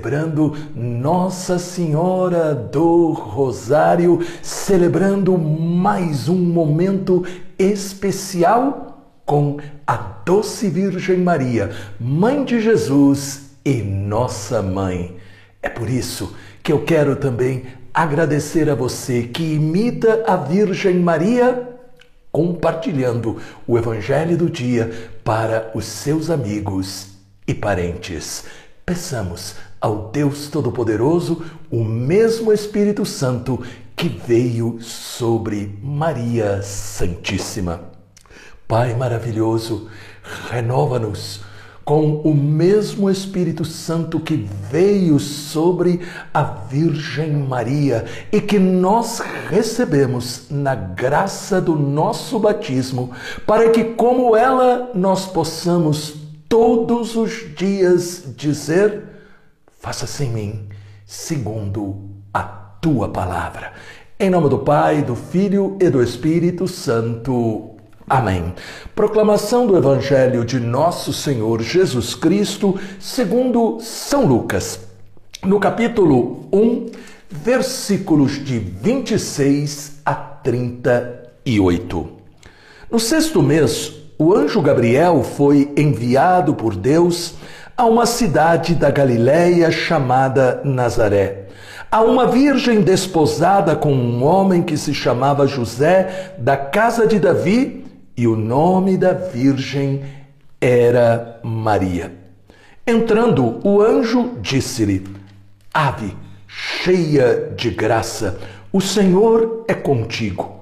celebrando Nossa Senhora do Rosário, celebrando mais um momento especial com a doce Virgem Maria, Mãe de Jesus e nossa mãe. É por isso que eu quero também agradecer a você que imita a Virgem Maria compartilhando o Evangelho do dia para os seus amigos e parentes. Peçamos ao Deus Todo-Poderoso o mesmo Espírito Santo que veio sobre Maria Santíssima. Pai maravilhoso, renova-nos com o mesmo Espírito Santo que veio sobre a Virgem Maria e que nós recebemos na graça do nosso batismo, para que, como ela, nós possamos todos os dias dizer: Faça-se em mim segundo a tua palavra. Em nome do Pai, do Filho e do Espírito Santo. Amém. Proclamação do Evangelho de Nosso Senhor Jesus Cristo, segundo São Lucas, no capítulo 1, versículos de 26 a 38. No sexto mês, o anjo Gabriel foi enviado por Deus a uma cidade da Galiléia chamada Nazaré, a uma virgem desposada com um homem que se chamava José, da casa de Davi, e o nome da virgem era Maria. Entrando, o anjo disse-lhe: Ave, cheia de graça, o Senhor é contigo.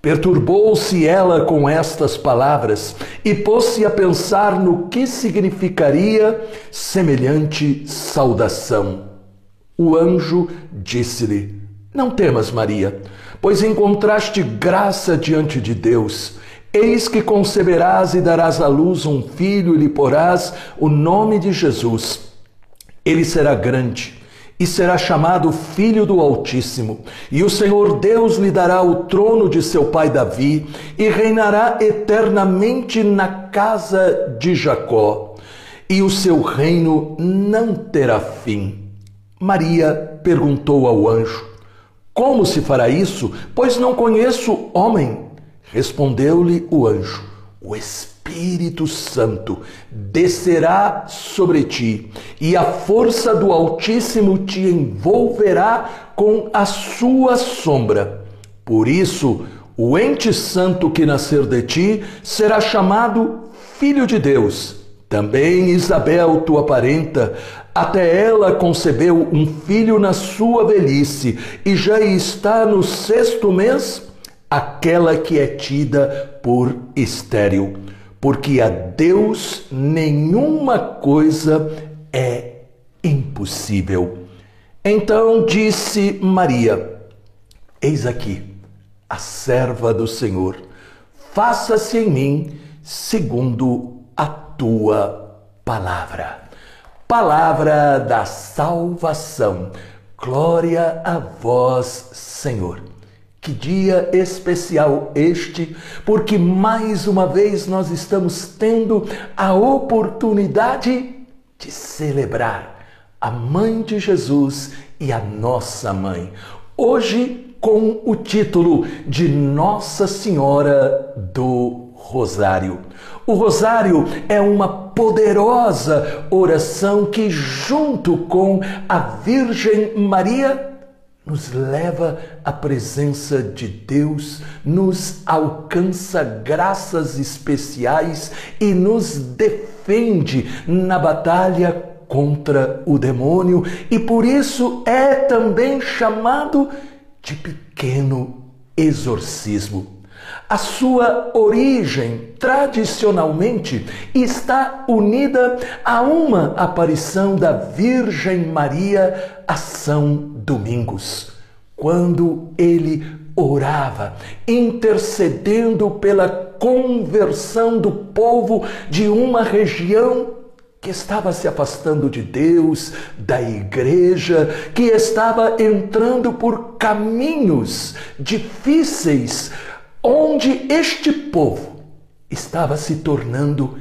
Perturbou-se ela com estas palavras e pôs-se a pensar no que significaria semelhante saudação. O anjo disse-lhe: Não temas, Maria, pois encontraste graça diante de Deus. Eis que conceberás e darás à luz um filho e lhe porás o nome de Jesus. Ele será grande e será chamado Filho do Altíssimo. E o Senhor Deus lhe dará o trono de seu pai Davi e reinará eternamente na casa de Jacó, e o seu reino não terá fim. Maria perguntou ao anjo: Como se fará isso? Pois não conheço homem. Respondeu-lhe o anjo: O Espírito Santo descerá sobre ti, e a força do Altíssimo te envolverá com a sua sombra. Por isso, o ente santo que nascer de ti será chamado Filho de Deus. Também Isabel, tua parenta, até ela concebeu um filho na sua velhice e já está no sexto mês, aquela que é tida por estéril porque a Deus nenhuma coisa é impossível. Então disse Maria: Eis aqui a serva do Senhor, faça-se em mim segundo a tua palavra. Palavra da salvação. Glória a vós, Senhor. Que dia especial este, porque mais uma vez nós estamos tendo a oportunidade de celebrar a Mãe de Jesus e a nossa mãe. Hoje, com o título de Nossa Senhora do Rosário. O Rosário é uma poderosa oração que, junto com a Virgem Maria, nos leva à presença de Deus, nos alcança graças especiais e nos defende na batalha contra o demônio e por isso é também chamado de pequeno exorcismo. A sua origem, tradicionalmente, está unida a uma aparição da Virgem Maria a São Domingos, quando ele orava, intercedendo pela conversão do povo de uma região que estava se afastando de Deus, da igreja, que estava entrando por caminhos difíceis, onde este povo estava se tornando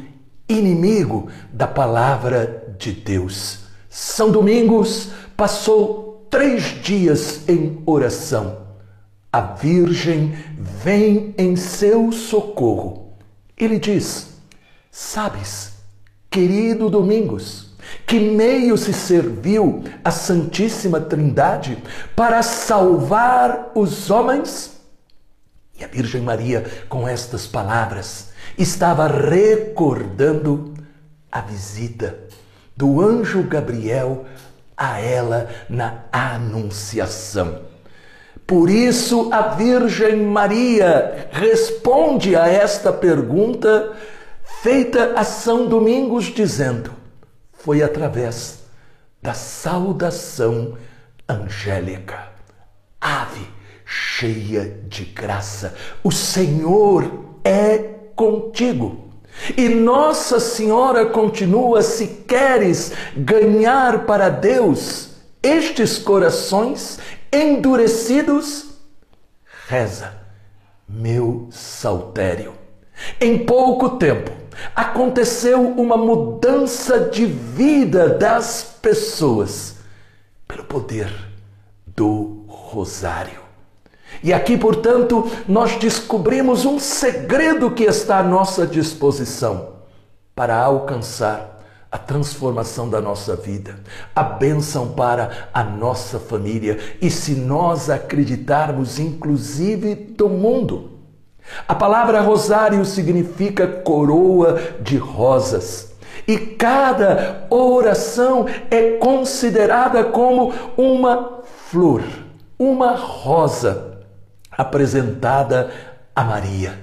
inimigo da palavra de Deus. São Domingos passou três dias em oração. A Virgem vem em seu socorro. Ele diz: Sabes, Querido Domingos, que meio se serviu a Santíssima Trindade para salvar os homens? E a Virgem Maria, com estas palavras, estava recordando a visita do anjo Gabriel a ela na Anunciação. Por isso, a Virgem Maria responde a esta pergunta feita a São Domingos, dizendo: Foi através da saudação angélica. Ave cheia de graça, o Senhor é contigo. E Nossa Senhora continua: se queres ganhar para Deus estes corações endurecidos, reza, meu saltério. Em pouco tempo, aconteceu uma mudança de vida das pessoas pelo poder do rosário. E aqui, portanto, nós descobrimos um segredo que está à nossa disposição para alcançar a transformação da nossa vida, a bênção para a nossa família e, se nós acreditarmos, inclusive do mundo. A palavra rosário significa coroa de rosas. E cada oração é considerada como uma flor, uma rosa apresentada a Maria.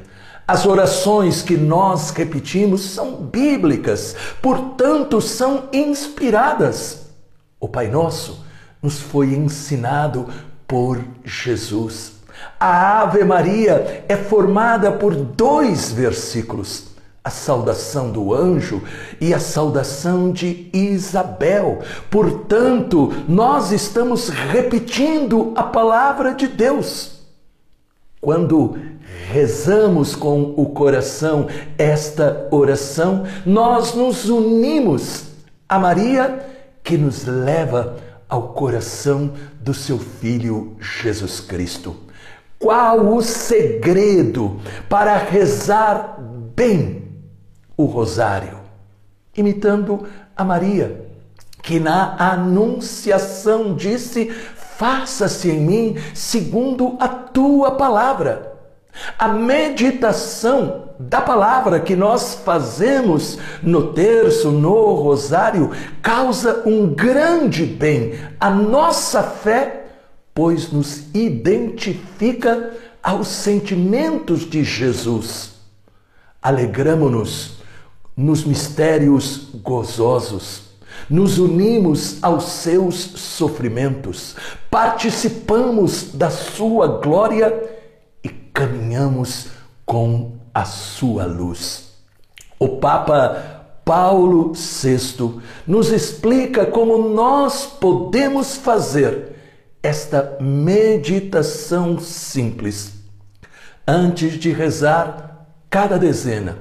As orações que nós repetimos são bíblicas, portanto, são inspiradas. O Pai Nosso nos foi ensinado por Jesus. A Ave Maria é formada por dois versículos. A saudação do anjo e a saudação de Isabel. Portanto, nós estamos repetindo a palavra de Deus. Quando rezamos com o coração esta oração, nós nos unimos a Maria que nos leva ao coração do seu Filho Jesus Cristo. Qual o segredo para rezar bem o rosário? Imitando a Maria, que na Anunciação disse: Faça-se em mim segundo a tua palavra. A meditação da palavra que nós fazemos no terço, no rosário, causa um grande bem à nossa fé pois nos identifica aos sentimentos de Jesus. Alegramo-nos nos mistérios gozosos, nos unimos aos seus sofrimentos, participamos da sua glória e caminhamos com a sua luz. O Papa Paulo VI nos explica como nós podemos fazer esta meditação simples antes de rezar cada dezena.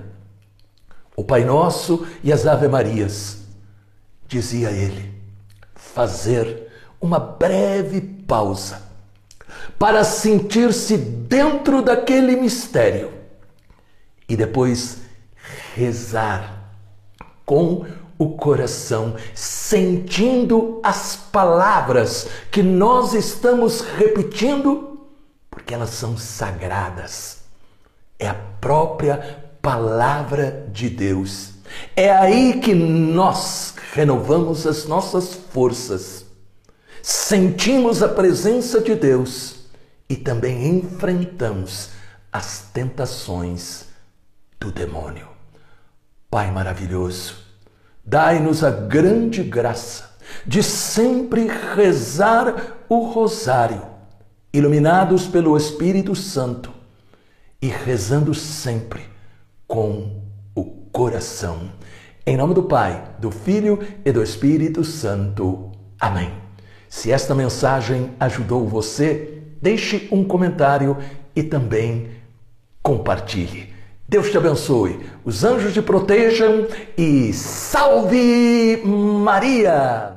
O Pai Nosso e as Ave Marias, dizia ele, fazer uma breve pausa para sentir-se dentro daquele mistério e depois rezar com o coração, sentindo as palavras que nós estamos repetindo, porque elas são sagradas. É a própria palavra de Deus. É aí que nós renovamos as nossas forças, sentimos a presença de Deus e também enfrentamos as tentações do demônio. Pai maravilhoso, Dai-nos a grande graça de sempre rezar o rosário, iluminados pelo Espírito Santo e rezando sempre com coração Em nome do Pai, do Filho e do Espírito Santo. Amém. Se esta mensagem ajudou você, deixe um comentário e também compartilhe. Deus te abençoe, os anjos te protejam e salve Maria!